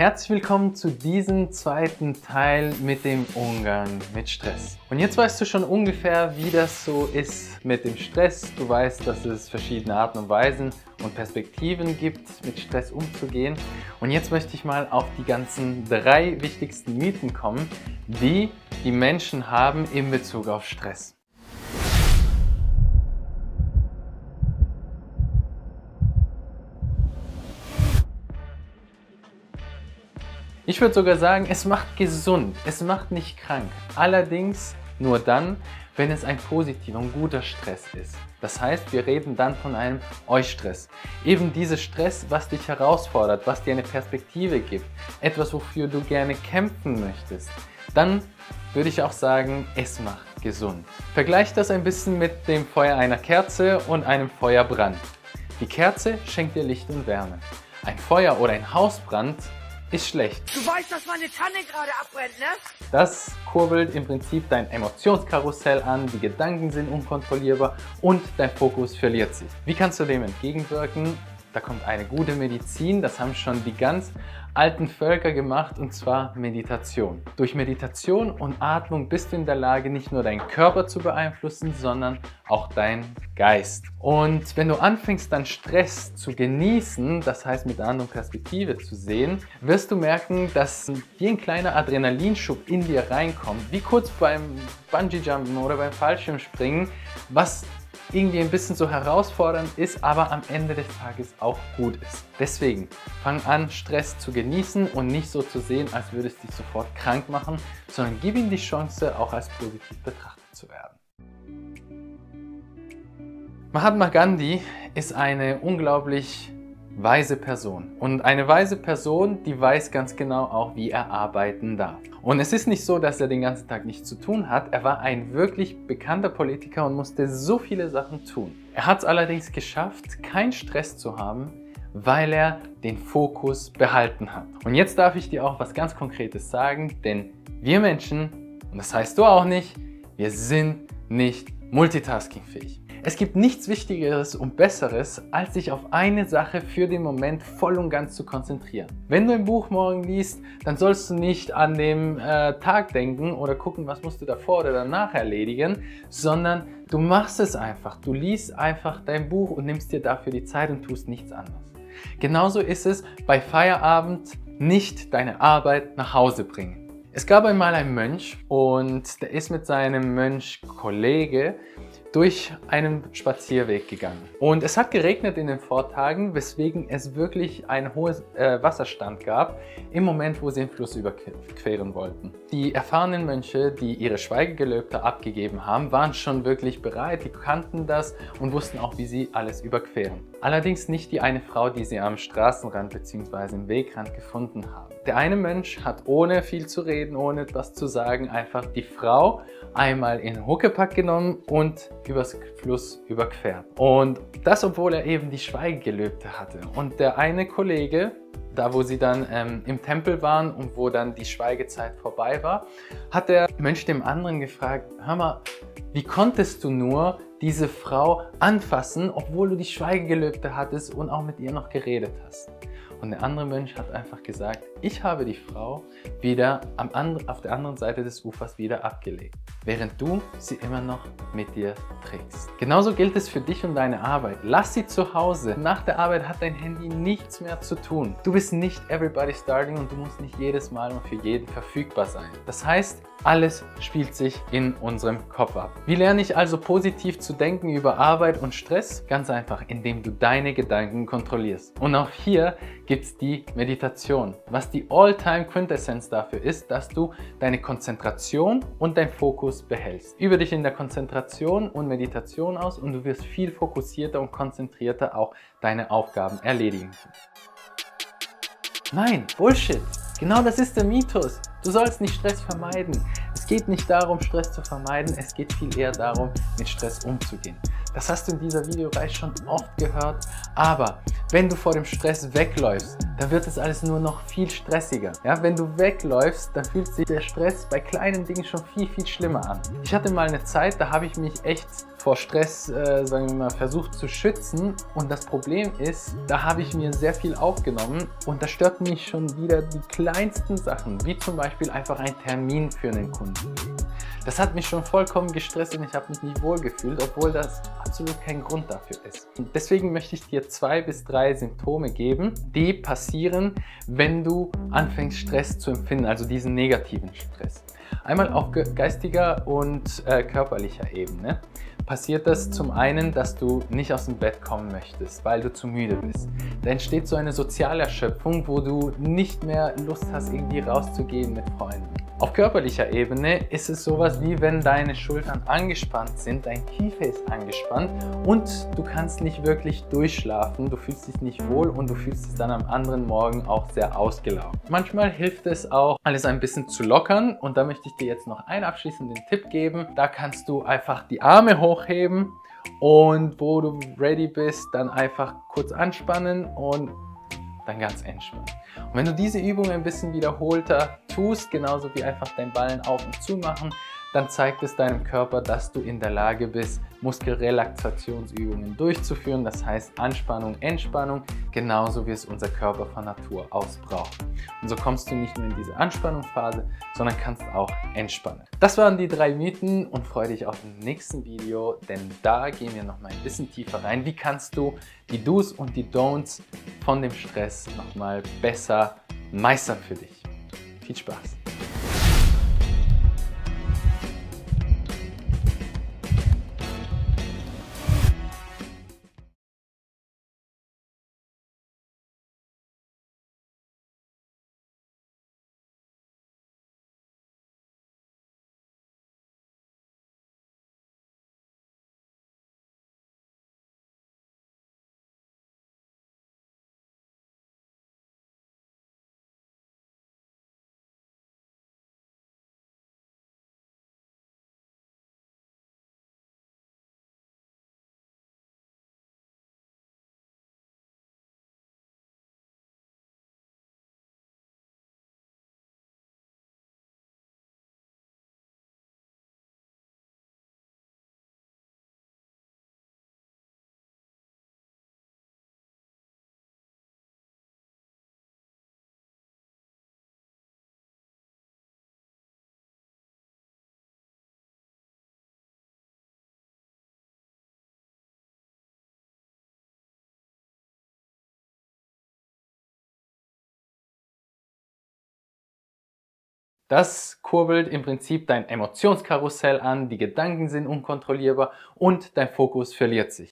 Herzlich willkommen zu diesem zweiten Teil mit dem Umgang mit Stress. Und jetzt weißt du schon ungefähr, wie das so ist mit dem Stress. Du weißt, dass es verschiedene Arten und Weisen und Perspektiven gibt, mit Stress umzugehen. Und jetzt möchte ich mal auf die ganzen drei wichtigsten Mythen kommen, die die Menschen haben in Bezug auf Stress. Ich würde sogar sagen, es macht gesund, es macht nicht krank. Allerdings nur dann, wenn es ein positiver und guter Stress ist. Das heißt, wir reden dann von einem Eustress. Eben dieses Stress, was dich herausfordert, was dir eine Perspektive gibt, etwas, wofür du gerne kämpfen möchtest. Dann würde ich auch sagen, es macht gesund. Vergleich das ein bisschen mit dem Feuer einer Kerze und einem Feuerbrand. Die Kerze schenkt dir Licht und Wärme. Ein Feuer oder ein Hausbrand ist schlecht. Du weißt, dass meine Tanne gerade abbrennt, ne? Das kurbelt im Prinzip dein Emotionskarussell an, die Gedanken sind unkontrollierbar und dein Fokus verliert sich. Wie kannst du dem entgegenwirken? Da kommt eine gute Medizin, das haben schon die ganz alten Völker gemacht und zwar Meditation. Durch Meditation und Atmung bist du in der Lage, nicht nur deinen Körper zu beeinflussen, sondern auch deinen Geist. Und wenn du anfängst, dann Stress zu genießen, das heißt mit einer anderen Perspektive zu sehen, wirst du merken, dass wie ein kleiner Adrenalinschub in dir reinkommt, wie kurz beim Bungee-Jumpen oder beim Fallschirmspringen, was irgendwie ein bisschen so herausfordernd ist, aber am Ende des Tages auch gut ist. Deswegen fang an, Stress zu genießen und nicht so zu sehen, als würde es dich sofort krank machen, sondern gib ihm die Chance, auch als positiv betrachtet zu werden. Mahatma Gandhi ist eine unglaublich weise Person. Und eine weise Person, die weiß ganz genau auch, wie er arbeiten darf. Und es ist nicht so, dass er den ganzen Tag nichts zu tun hat. Er war ein wirklich bekannter Politiker und musste so viele Sachen tun. Er hat es allerdings geschafft, keinen Stress zu haben, weil er den Fokus behalten hat. Und jetzt darf ich dir auch was ganz Konkretes sagen, denn wir Menschen, und das heißt du auch nicht, wir sind nicht multitaskingfähig. Es gibt nichts Wichtigeres und Besseres, als sich auf eine Sache für den Moment voll und ganz zu konzentrieren. Wenn du ein Buch morgen liest, dann sollst du nicht an den äh, Tag denken oder gucken, was musst du davor oder danach erledigen, sondern du machst es einfach. Du liest einfach dein Buch und nimmst dir dafür die Zeit und tust nichts anderes. Genauso ist es bei Feierabend nicht deine Arbeit nach Hause bringen. Es gab einmal einen Mönch und der ist mit seinem Mönchkollege durch einen Spazierweg gegangen. Und es hat geregnet in den Vortagen, weswegen es wirklich einen hohen äh, Wasserstand gab im Moment, wo sie den Fluss überqueren wollten. Die erfahrenen Mönche, die ihre Schweigegelöbte abgegeben haben, waren schon wirklich bereit, die kannten das und wussten auch, wie sie alles überqueren. Allerdings nicht die eine Frau, die sie am Straßenrand bzw. im Wegrand gefunden haben. Der eine Mönch hat ohne viel zu reden, ohne etwas zu sagen, einfach die Frau einmal in Huckepack genommen und übers Fluss überquert. Und das, obwohl er eben die Schweigegelöbte hatte. Und der eine Kollege, da wo sie dann ähm, im Tempel waren und wo dann die Schweigezeit vorbei war, hat der Mönch dem anderen gefragt, hör mal, wie konntest du nur diese Frau anfassen, obwohl du die Schweigegelöbte hattest und auch mit ihr noch geredet hast? Und der andere Mensch hat einfach gesagt, ich habe die Frau wieder am and auf der anderen Seite des Ufers wieder abgelegt, während du sie immer noch mit dir trägst. Genauso gilt es für dich und deine Arbeit. Lass sie zu Hause. Nach der Arbeit hat dein Handy nichts mehr zu tun. Du bist nicht everybody starting und du musst nicht jedes Mal und für jeden verfügbar sein. Das heißt, alles spielt sich in unserem Kopf ab. Wie lerne ich also positiv zu denken über Arbeit und Stress? Ganz einfach, indem du deine Gedanken kontrollierst. Und auch hier gibt es die Meditation. Was die All-Time Quintessenz dafür ist, dass du deine Konzentration und dein Fokus behältst. Übe dich in der Konzentration und Meditation aus und du wirst viel fokussierter und konzentrierter auch deine Aufgaben erledigen. Nein, Bullshit! Genau das ist der Mythos. Du sollst nicht Stress vermeiden. Es geht nicht darum, Stress zu vermeiden, es geht viel eher darum, mit Stress umzugehen. Das hast du in dieser Videoreihe schon oft gehört, aber wenn du vor dem Stress wegläufst, dann wird es alles nur noch viel stressiger. Ja, wenn du wegläufst, dann fühlt sich der Stress bei kleinen Dingen schon viel, viel schlimmer an. Ich hatte mal eine Zeit, da habe ich mich echt vor Stress, äh, sagen wir mal, versucht zu schützen. Und das Problem ist, da habe ich mir sehr viel aufgenommen und da stört mich schon wieder die kleinsten Sachen, wie zum Beispiel einfach ein Termin für einen Kunden. Das hat mich schon vollkommen gestresst und ich habe mich nicht wohl gefühlt, obwohl das absolut kein Grund dafür ist. Und deswegen möchte ich dir zwei bis drei Symptome geben, die passieren, wenn du anfängst Stress zu empfinden, also diesen negativen Stress. Einmal auf geistiger und äh, körperlicher Ebene passiert das zum einen, dass du nicht aus dem Bett kommen möchtest, weil du zu müde bist. Da entsteht so eine Sozialerschöpfung, wo du nicht mehr Lust hast, irgendwie rauszugehen mit Freunden. Auf körperlicher Ebene ist es sowas wie wenn deine Schultern angespannt sind, dein Kiefer ist angespannt und du kannst nicht wirklich durchschlafen, du fühlst dich nicht wohl und du fühlst dich dann am anderen Morgen auch sehr ausgelaugt. Manchmal hilft es auch, alles ein bisschen zu lockern und da möchte ich dir jetzt noch einen abschließenden Tipp geben. Da kannst du einfach die Arme hochheben und wo du ready bist, dann einfach kurz anspannen und dann ganz entspannt. Und wenn du diese Übung ein bisschen wiederholter tust, genauso wie einfach dein Ballen auf und zu machen, dann zeigt es deinem Körper, dass du in der Lage bist, Muskelrelaxationsübungen durchzuführen. Das heißt Anspannung, Entspannung, genauso wie es unser Körper von Natur aus braucht. Und so kommst du nicht nur in diese Anspannungsphase, sondern kannst auch entspannen. Das waren die drei Mythen und freue dich auf dem nächsten Video, denn da gehen wir noch mal ein bisschen tiefer rein. Wie kannst du die Do's und die Don'ts von dem Stress noch mal besser meistern für dich? Viel Spaß! Das kurbelt im Prinzip dein Emotionskarussell an, die Gedanken sind unkontrollierbar und dein Fokus verliert sich.